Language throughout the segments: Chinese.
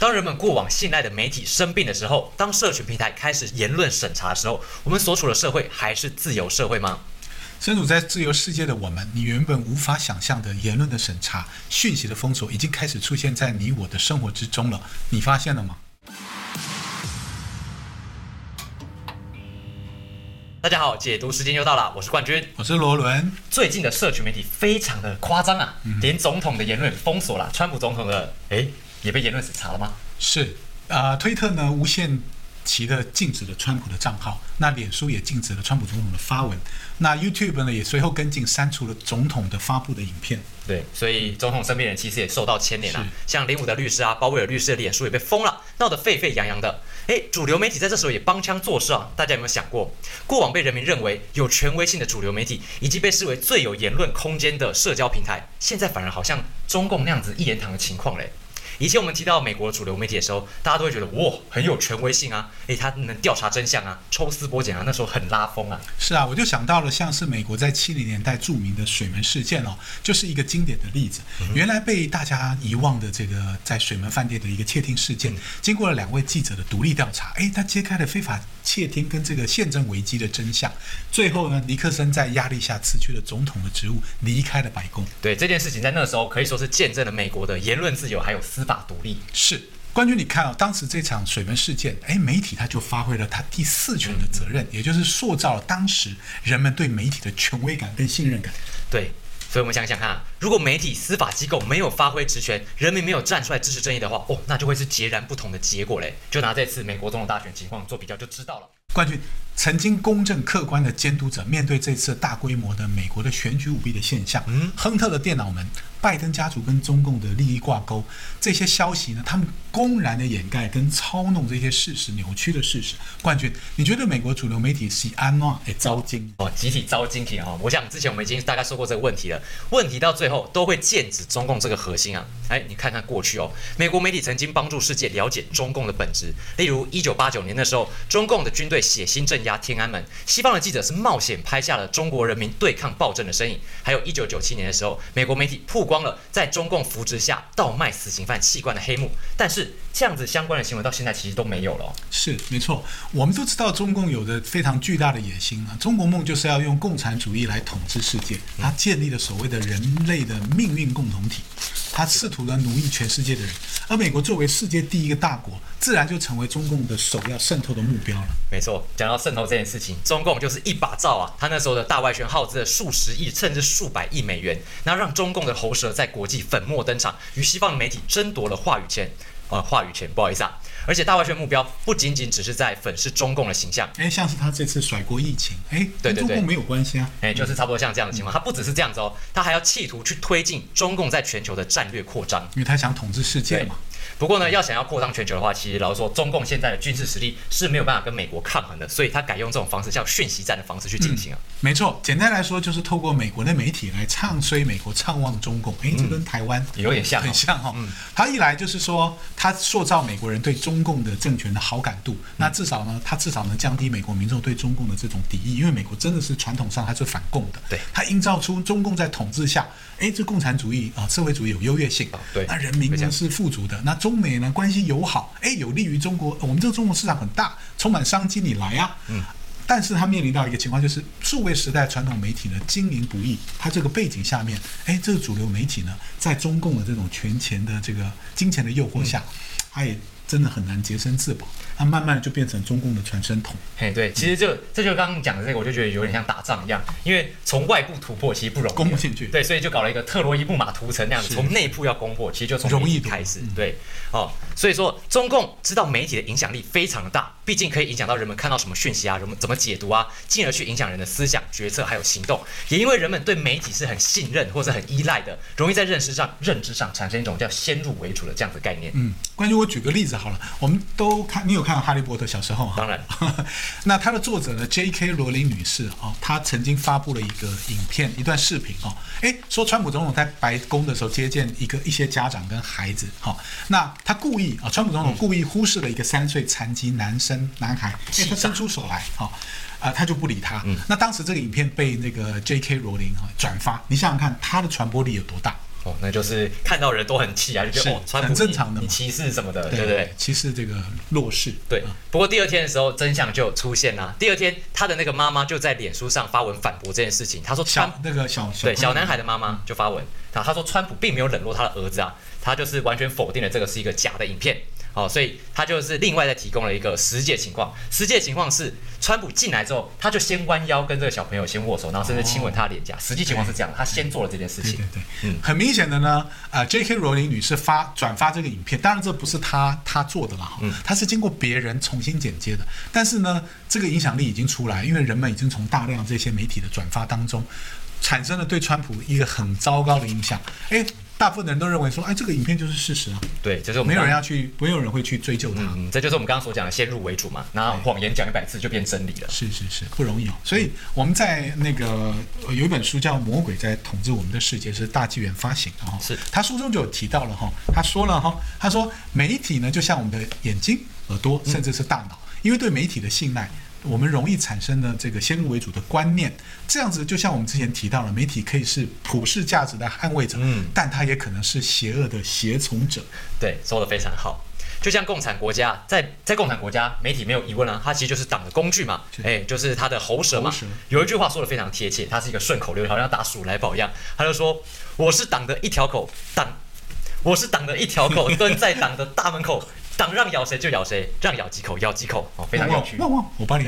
当人们过往信赖的媒体生病的时候，当社群平台开始言论审查的时候，我们所处的社会还是自由社会吗？身处在自由世界的我们，你原本无法想象的言论的审查、讯息的封锁，已经开始出现在你我的生活之中了。你发现了吗？大家好，解读时间又到了，我是冠军，我是罗伦。最近的社群媒体非常的夸张啊，连总统的言论封锁了，川普总统的诶也被言论审查了吗？是啊、推特呢无限期的禁止了川普的账号，那脸书也禁止了川普总统的发文，那 YouTube 呢也随后跟进删除了总统的发布的影片。对，所以总统身边人其实也受到牵连啊，像林武的律师啊，鲍威尔律师的脸书也被封了，闹得沸沸扬扬的。诶，主流媒体在这时候也帮腔作势啊，大家有没有想过，过往被人民认为有权威性的主流媒体，以及被视为最有言论空间的社交平台，现在反而好像中共那样子一言堂的情况嘞。以前我们提到美国主流媒体的时候，大家都会觉得哇很有权威性啊，诶，他能调查真相啊，抽丝剥茧啊，那时候很拉风啊。是啊，我就想到了像是美国在七零年代著名的水门事件哦，就是一个经典的例子。原来被大家遗忘的这个在水门饭店的一个窃听事件，经过了两位记者的独立调查，诶，他揭开了非法窃听跟这个宪政危机的真相。最后呢，尼克森在压力下辞去了总统的职务，离开了白宫。对这件事情，在那时候可以说是见证了美国的言论自由还有司法独立。是。冠军，你看啊、当时这场水门事件，哎，媒体他就发挥了他第四权的责任，也就是塑造了当时人们对媒体的权威感跟信任感。对，所以我们想想看啊，如果媒体、司法机构没有发挥职权，人民没有站出来支持正义的话，哦，那就会是截然不同的结果嘞。就拿这次美国总统大选情况做比较就知道了。冠军曾经公正客观的监督者，面对这次大规模的美国的选举舞弊的现象，嗯亨特的电脑门、拜登家族跟中共的利益挂钩，这些消息呢，他们公然的掩盖跟操弄这些事实，扭曲的事实。冠军，你觉得美国主流媒体是安诺诶招惊？哦，集体招精品哈！我想之前我们已经大概说过这个问题了，问题到最后都会剑指中共这个核心啊。哎，你看看过去哦，美国媒体曾经帮助世界了解中共的本质，例如一九八九年的时候，中共的军队血腥镇压天安门，西方的记者是冒险拍下了中国人民对抗暴政的身影。还有一九九七年的时候，美国媒体曝光了在中共扶植下倒卖死刑犯器官的黑幕，但是这样子相关的新闻到现在其实都没有了、哦。是没错，我们都知道中共有着非常巨大的野心啊，中国梦就是要用共产主义来统治世界，他建立了所谓的人类的命运共同体，他试图呢奴役全世界的人，而美国作为世界第一个大国，自然就成为中共的首要渗透的目标了。没错，讲到渗透这件事情，中共就是一把罩啊！他那时候的大外宣耗资了数十亿甚至数百亿美元，那让中共的喉舌在国际粉墨登场，与西方的媒体争夺了话语权。呃，话语权，不好意思啊。而且大外宣目标不仅仅只是在粉饰中共的形象，哎，像是他这次甩锅疫情，哎，对对对跟中共没有关系啊。哎，就是差不多像这样的情况。他不只是这样子哦，他还要企图去推进中共在全球的战略扩张。因为他想统治世界嘛。不过呢，要想要扩张全球的话，其实老实说，中共现在的军事实力是没有办法跟美国抗衡的，所以他改用这种方式，叫讯息战的方式去进行啊。没错，简单来说就是透过美国的媒体来唱衰美国、唱旺中共。哎，这跟台湾有点像哦很像哈、哦。他一来就是说，他塑造美国人对中共的政权的好感度，那至少呢，它至少能降低美国民众对中共的这种敌意，因为美国真的是传统上它是反共的。对它营造出中共在统治下，哎，这共产主义啊、社会主义有优越性，对那人民呢是富足的，那中美呢关系友好，哎，有利于中国。我们这个中国市场很大，充满商机，你来啊。嗯。但是它面临到一个情况，就是数位时代传统媒体呢经营不易，它这个背景下面，哎，这个主流媒体呢，在中共的这种权钱的这个金钱的诱惑下，它也真的很难洁身自保，它慢慢就变成中共的传声筒。嘿，对，其实就这就刚刚讲的这个，我就觉得有点像打仗一样，因为从外部突破其实不容易，攻不进去。对，所以就搞了一个特洛伊木马屠城那样子，从内部要攻破，其实就从容易开始，对，哦，所以说中共知道媒体的影响力非常的大，毕竟可以影响到人们看到什么讯息啊，人们怎么解读啊，进而去影响人的思想、决策还有行动。也因为人们对媒体是很信任或者很依赖的，容易在认识上、认知上产生一种叫先入为主的这样子概念。嗯，关于我举个例子好了，我们都看，你有看到《哈利波特》小时候哈？当然，那它的作者呢，J.K. 罗琳女士哦，她曾经发布了一个影片，一段视频哦，诶，说川普总统在白宫的时候接见一个一些家长跟孩子，哈、那他故意啊、川普总统故意忽视了一个三岁残疾男生男孩，他伸出手来，好、啊、他就不理他。那当时这个影片被那个 J.K. 罗琳哈转发，你想想看，他的传播力有多大？哦，那就是看到人都很气啊，就觉得哦，川普很正常的歧视什么的，对不对？歧视这个弱势。对啊，不过第二天的时候，真相就出现了。第二天，他的那个妈妈就在脸书上发文反驳这件事情。他说川小那个小对小男孩的的妈妈就发文，然后他说川普并没有冷落他的儿子啊，他就是完全否定了这个是一个假的影片。哦，所以他就是另外再提供了一个实际情况。实际情况是，川普进来之后，他就先弯腰跟这个小朋友先握手，然后甚至亲吻他的脸颊。实际情况是这样，他先做了这件事情对对。对，嗯很明显的呢，呃，J.K. 罗琳女士发转发这个影片，当然这不是她她做的啦，哈、嗯她是经过别人重新剪接的，但是呢，这个影响力已经出来，因为人们已经从大量这些媒体的转发当中，产生了对川普一个很糟糕的印象。哎，大部分的人都认为说，哎，这个影片就是事实啊，对，就是我们没有人要去，没有人会去追究它。嗯，这就是我们刚刚所讲的先入为主嘛，然后谎言讲一百次就变真理了。是是是，不容易哦。所以我们在那个呃有一本书叫《魔鬼在统治我们的世界》，是大纪元发行的哈。是他书中就有提到了哈，他说了哈，他说媒体呢就像我们的眼睛、耳朵，甚至是大脑，因为对媒体的信赖。我们容易产生的这个先入为主的观念，这样子就像我们之前提到了，媒体可以是普世价值的捍卫者，嗯但它也可能是邪恶的胁从者。对，说的非常好。就像共产国家，在在共产国家，媒体没有疑问啊，它其实就是党的工具嘛，是哎，就是它的喉舌嘛。有一句话说的非常贴切，它是一个顺口溜，好像打鼠来宝一样。他就说：“我是党的一条狗，党，我是党的一条狗，蹲在党的大门口，党让咬谁就咬谁，让咬几口咬几口。”哦，非常有趣。旺旺，我帮你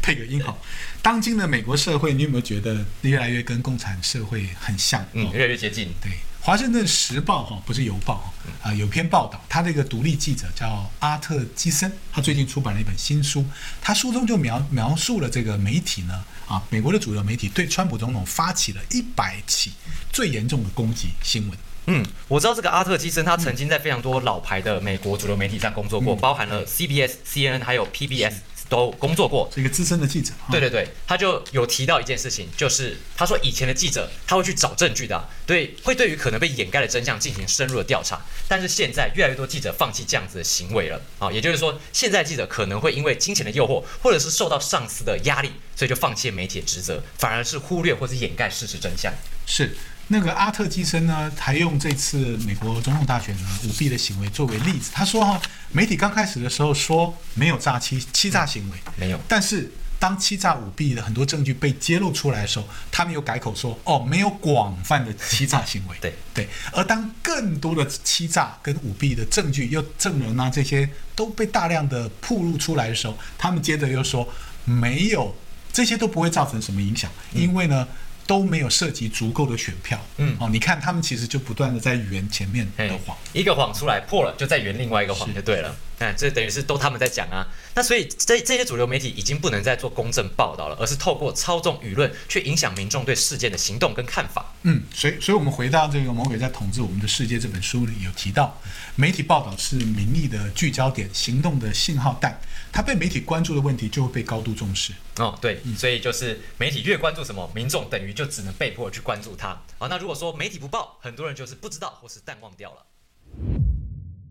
配个音好。当今的美国社会，你有没有觉得越来越跟共产社会很像？嗯，哦越来越接近。对，《华盛顿时报》哈，不是邮报哈，啊、有篇报道，他这个独立记者叫阿特基森，他最近出版了一本新书，他书中就描描述了这个媒体呢，啊，美国的主流媒体对川普总统发起了一百起最严重的攻击新闻。嗯，我知道这个阿特基森，他曾经在非常多老牌的美国主流媒体上工作过，包含了 CBS、CNN 还有 PBS 都工作过。是一个资深的记者。对对对，他就有提到一件事情，就是他说以前的记者他会去找证据的啊、对，会对于可能被掩盖的真相进行深入的调查。但是现在越来越多记者放弃这样子的行为了啊，也就是说，现在记者可能会因为金钱的诱惑，或者是受到上司的压力，所以就放弃了媒体的职责，反而是忽略或是掩盖事实真相。是那个阿特基森呢，还用这次美国总统大选呢舞弊的行为作为例子。他说哈，媒体刚开始的时候说没有诈欺欺诈行为，没有但是当欺诈舞弊的很多证据被揭露出来的时候，他们又改口说哦，没有广泛的欺诈行为。对对，而当更多的欺诈跟舞弊的证据又证人啊这些都被大量的曝露出来的时候，他们接着又说没有这些都不会造成什么影响，因为呢。都没有涉及足够的选票，嗯。哦，你看他们其实就不断的在圆前面的谎，一个谎出来破了，就再圆另外一个谎就对了。哎，这等于是都他们在讲啊。那所以这这些主流媒体已经不能再做公正报道了，而是透过操纵舆论，去影响民众对事件的行动跟看法。嗯，所以，所以我们回到这个《魔鬼在统治我们的世界》这本书里有提到，媒体报道是民意的聚焦点，行动的信号弹，它被媒体关注的问题就会被高度重视。哦，对，所以就是媒体越关注什么，民众等于就只能被迫去关注它。好，那如果说媒体不报，很多人就是不知道或是淡忘掉了。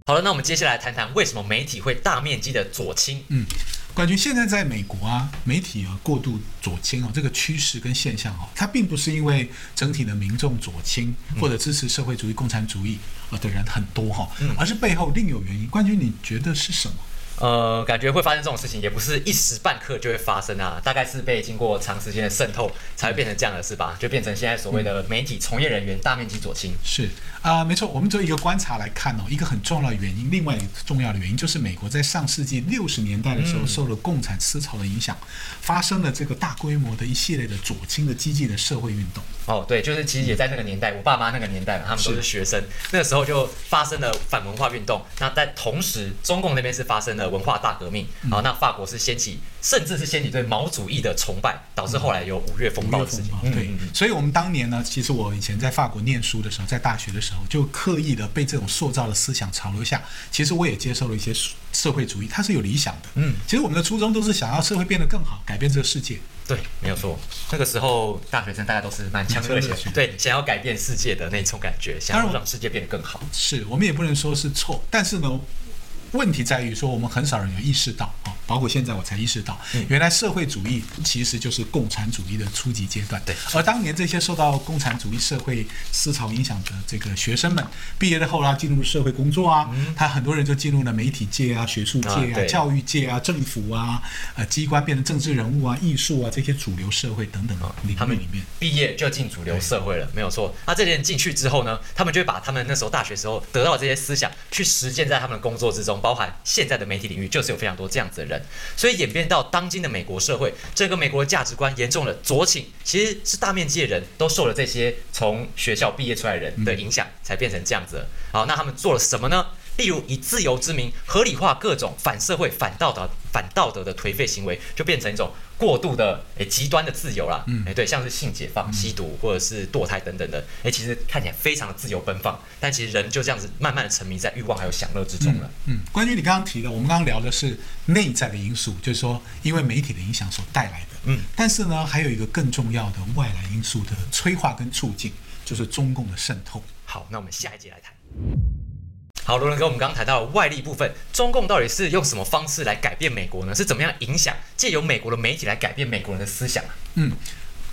好了，那我们接下来谈谈为什么媒体会大面积的左倾。嗯，冠军，现在在美国啊，媒体啊过度左倾哦，这个趋势跟现象哦，它并不是因为整体的民众左倾或者支持社会主义、共产主义啊的人很多哈、而是背后另有原因。冠军，你觉得是什么？呃，感觉会发生这种事情，也不是一时半刻就会发生啊，大概是被经过长时间的渗透，才会变成这样的事吧？就变成现在所谓的媒体从业人员大面积左倾。是啊、没错，我们做一个观察来看哦，一个很重要的原因，另外一个重要的原因就是美国在上世纪六十年代的时候，嗯受了共产思潮的影响，发生了这个大规模的一系列的左倾的激进的社会运动。哦，对，就是其实也在那个年代，我爸妈那个年代嘛，他们都是学生，那个时候就发生了反文化运动。那在同时，中共那边是发生了文化大革命，嗯好、那法国是掀起，甚至是掀起对毛主义的崇拜，导致后来有五月风暴的事情。嗯对所以我们当年呢，其实我以前在法国念书的时候，在大学的时候，就刻意的被这种塑造的思想潮流下，其实我也接受了一些社会主义，它是有理想的。嗯，其实我们的初衷都是想要社会变得更好，改变这个世界。对，没有错。那个时候大学生大家都是满腔热血满腔热血，对，想要改变世界的那种感觉，想要让世界变得更好。是我们也不能说是错，但是呢，问题在于说我们很少人有意识到、包括现在我才意识到，原来社会主义其实就是共产主义的初级阶段。对而当年这些受到共产主义社会思潮影响的这个学生们，毕业了后呢，进入社会工作啊，他很多人就进入了媒体界啊、学术界啊、教育界啊、政府啊、呃机关变成政治人物啊、艺术啊这些主流社会等等领他们域里面。毕业就进主流社会了，没有错。那这些人进去之后呢，他们就会把他们那时候大学时候得到的这些思想去实践在他们的工作之中，包含现在的媒体领域，就是有非常多这样子的人，所以演变到当今的美国社会，这个美国的价值观严重的左倾，其实是大面积的人都受了这些从学校毕业出来的人的影响，才变成这样子。好，那他们做了什么呢？例如以自由之名合理化各种反社会、反道德、反道德的颓废行为，就变成一种过度的诶极端的自由啦。嗯，诶对，像是性解放、吸毒或者是堕胎等等的，诶其实看起来非常的自由奔放，但其实人就这样子慢慢的沉迷在欲望还有享乐之中了。嗯，关于你刚刚提的，我们刚刚聊的是内在的因素，就是说因为媒体的影响所带来的。嗯，但是呢，还有一个更重要的外来因素的催化跟促进，就是中共的渗透。好，那我们下一节来谈。好，罗伦哥，我们刚刚谈到了外力部分，中共到底是用什么方式来改变美国呢？是怎么样影响，借由美国的媒体来改变美国人的思想啊？嗯，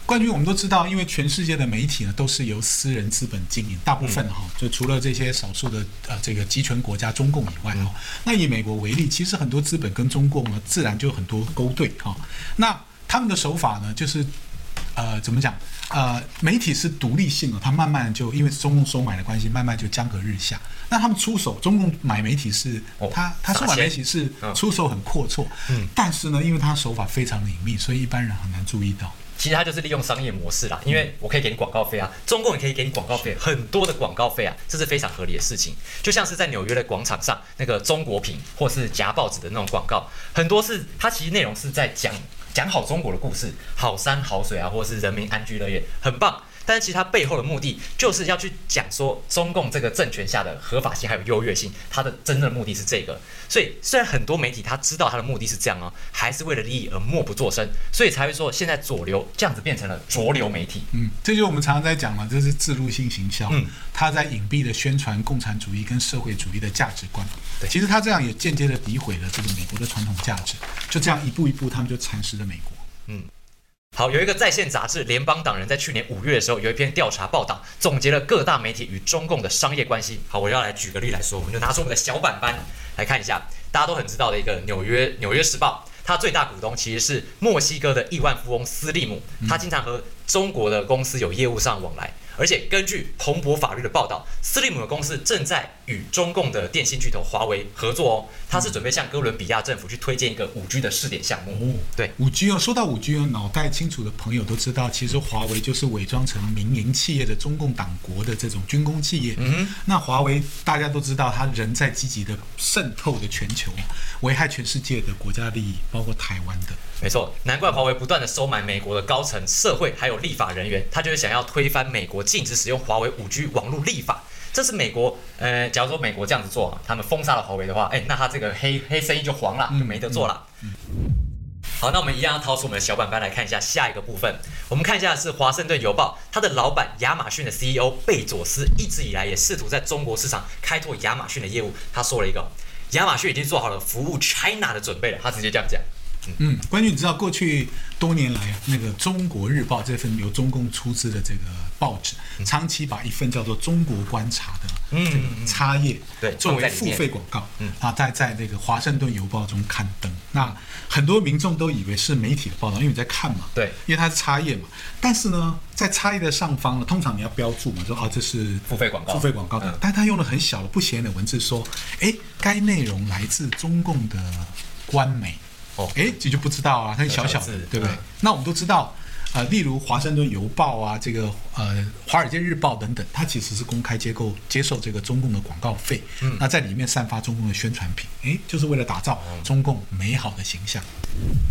冠军我们都知道，因为全世界的媒体呢都是由私人资本经营，大部分哈、就除了这些少数的呃这个集权国家中共以外哈、那以美国为例，其实很多资本跟中共呢自然就有很多勾兑哈、那他们的手法呢就是呃怎么讲？呃，媒体是独立性的，它慢慢就因为中共收买的关系，慢慢就江河日下。那他们出手，中共买媒体是，哦他他收买媒体是嗯出手很阔绰，嗯但是呢，因为他手法非常的隐秘，所以一般人很难注意到。其实他就是利用商业模式啦，因为我可以给你广告费啊，中共也可以给你广告费，很多的广告费啊，这是非常合理的事情。就像是在纽约的广场上，那个中国品或是夹报纸的那种广告，很多是它其实内容是在讲讲好中国的故事，好山好水啊，或是人民安居乐业，很棒。但是其实它背后的目的就是要去讲说中共这个政权下的合法性还有优越性，它的真正的目的是这个。所以虽然很多媒体他知道他的目的是这样哦，还是为了利益而默不作声，所以才会说现在左流这样子变成了浊流媒体。嗯，这就是我们常常在讲嘛，这是自入性行销。嗯，他在隐蔽的宣传共产主义跟社会主义的价值观。对其实他这样也间接的诋毁了这个美国的传统价值。就这样一步一步，他们就蚕食了美国。好，有一个在线杂志《联邦党人》在去年五月的时候有一篇调查报道，总结了各大媒体与中共的商业关系。好，我要来举个例来说，我们就拿出我们的小板板来看一下，大家都很知道的一个纽约《纽约时报》，它最大股东其实是墨西哥的亿万富翁斯利姆，他经常和中国的公司有业务上往来。而且根据彭博法律的报道，斯利姆的公司正在与中共的电信巨头华为合作哦，他是准备向哥伦比亚政府去推荐一个五 G 的试点项目。哦对，五 G 哦，说到五 G 哦，脑袋清楚的朋友都知道，其实华为就是伪装成民营企业的中共党国的这种军工企业。嗯那华为大家都知道，它人在积极的渗透的全球，危害全世界的国家利益，包括台湾的。没错，难怪华为不断的收买美国的高层、社会还有立法人员，他就是想要推翻美国禁止使用华为五 G 网络立法。这是美国，呃，假如说美国这样子做，他们封杀了华为的话，哎，那他这个黑黑生意就黄了，就没得做了。好，那我们一样要掏出我们的小板板来看一下下一个部分。我们看一下是《华盛顿邮报》，它的老板亚马逊的 CEO 贝佐斯一直以来也试图在中国市场开拓亚马逊的业务。他说了一个，亚马逊已经做好了服务 China 的准备了。他直接这样讲。嗯，关于你知道过去多年来啊，那个《中国日报》这份由中共出资的这个报纸，长期把一份叫做《中国观察》的这个插页，对作为付费广告，嗯啊，在在那个《华盛顿邮报》中刊登。那很多民众都以为是媒体的报道，因为你在看嘛，对，因为它是插页嘛。但是呢，在插页的上方呢，通常你要标注嘛，说哦这是付费广告付费广告。但他用了很小的不显眼的文字说，哎，该内容来自中共的官媒。哦哎，这就不知道啊，它小小的对不对？嗯那我们都知道，呃，例如《华盛顿邮报》啊，这个呃《华尔街日报》等等，它其实是公开接购接受这个中共的广告费，嗯那在里面散发中共的宣传品，诶，就是为了打造中共美好的形象。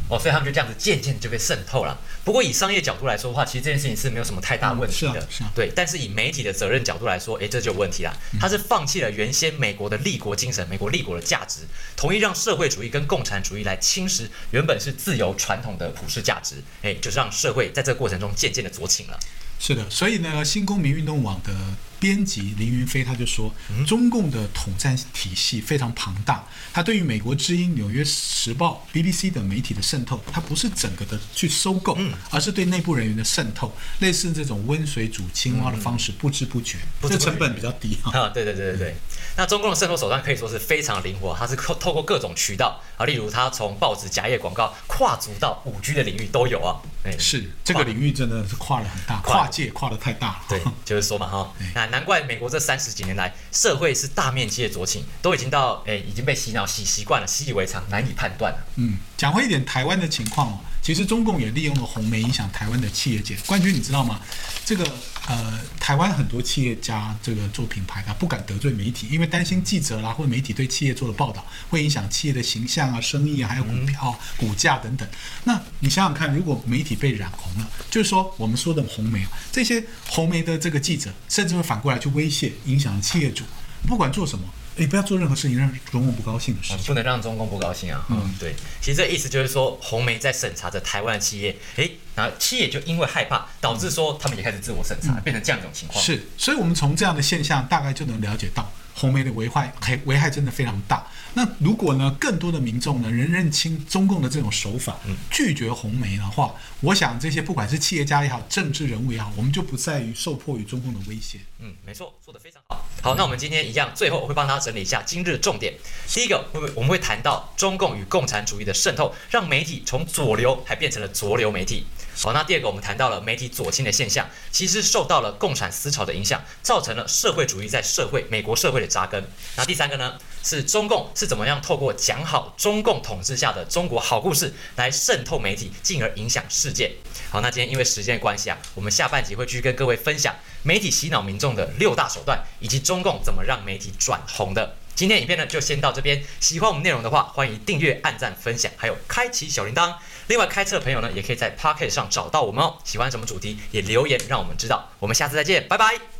哦，所以他们就这样子渐渐就被渗透了。不过以商业角度来说的话，其实这件事情是没有什么太大问题的。啊啊对，但是以媒体的责任角度来说，诶，这就有问题啦。他是放弃了原先美国的立国精神、美国立国的价值，同意让社会主义跟共产主义来侵蚀原本是自由传统的普世价值，诶，就是让社会在这个过程中渐渐的左倾了。是的，所以呢，新公民运动网的编辑林云飞他就说，中共的统战体系非常庞大，他对于美国之音、纽约时报、BBC 等媒体的渗透，它不是整个的去收购，而是对内部人员的渗透，类似这种温水煮青蛙的方式，不知不觉，不知不觉这成本比较低哈。啊，对对对对对。那中共的渗透手段可以说是非常灵活，它是透透过各种渠道啊，例如它从报纸假页广告跨足到五 G 的领域都有啊。哎，是这个领域真的是跨了很大，跨跨界跨的太大了。对，就是说嘛哈，那难怪美国这三十几年来，社会是大面积的酌情，都已经到诶已经被洗脑洗习惯了，习以为常，难以判断了。嗯，讲回一点台湾的情况哦，其实中共也利用了红媒影响台湾的企业界。冠军，你知道吗？这个呃，台湾很多企业家这个做品牌的不敢得罪媒体，因为担心记者啦或者媒体对企业做的报道会影响企业的形象啊、生意啊，还有股票、股价等等。那你想想看，如果媒体被染红了，就是说我们说的红媒啊，这些红媒的这个记者，甚至会反过来去威胁、影响企业主，不管做什么。你不要做任何事情让中共不高兴的事情。嗯不能让中共不高兴啊。嗯，对，其实这意思就是说，红媒在审查着台湾的企业，诶，然后企业就因为害怕，导致说他们也开始自我审查，变成这样一种情况。是，所以我们从这样的现象大概就能了解到，红媒的危害危危害真的非常大。那如果呢，更多的民众呢，能认清中共的这种手法，拒绝红媒的话，我想这些不管是企业家也好，政治人物也好，我们就不在于受迫于中共的威胁。嗯，没错，做的非常好。好，那我们今天一样，最后我会帮大家整理一下今日重点。第一个，会我们会谈到中共与共产主义的渗透，让媒体从左流还变成了浊流媒体。好，那第二个，我们谈到了媒体左倾的现象，其实受到了共产思潮的影响，造成了社会主义在社会美国社会的扎根。那第三个呢，是中共是怎么样透过讲好中共统治下的中国好故事来渗透媒体，进而影响世界。好，那今天因为时间的关系啊，我们下半集会继续跟各位分享媒体洗脑民众的六大手段，以及中共怎么让媒体转红的。今天影片呢就先到这边，喜欢我们内容的话，欢迎订阅、按赞、分享，还有开启小铃铛。另外，开车的朋友呢，也可以在 Pocket 上找到我们哦。喜欢什么主题也留言让我们知道。我们下次再见，拜拜。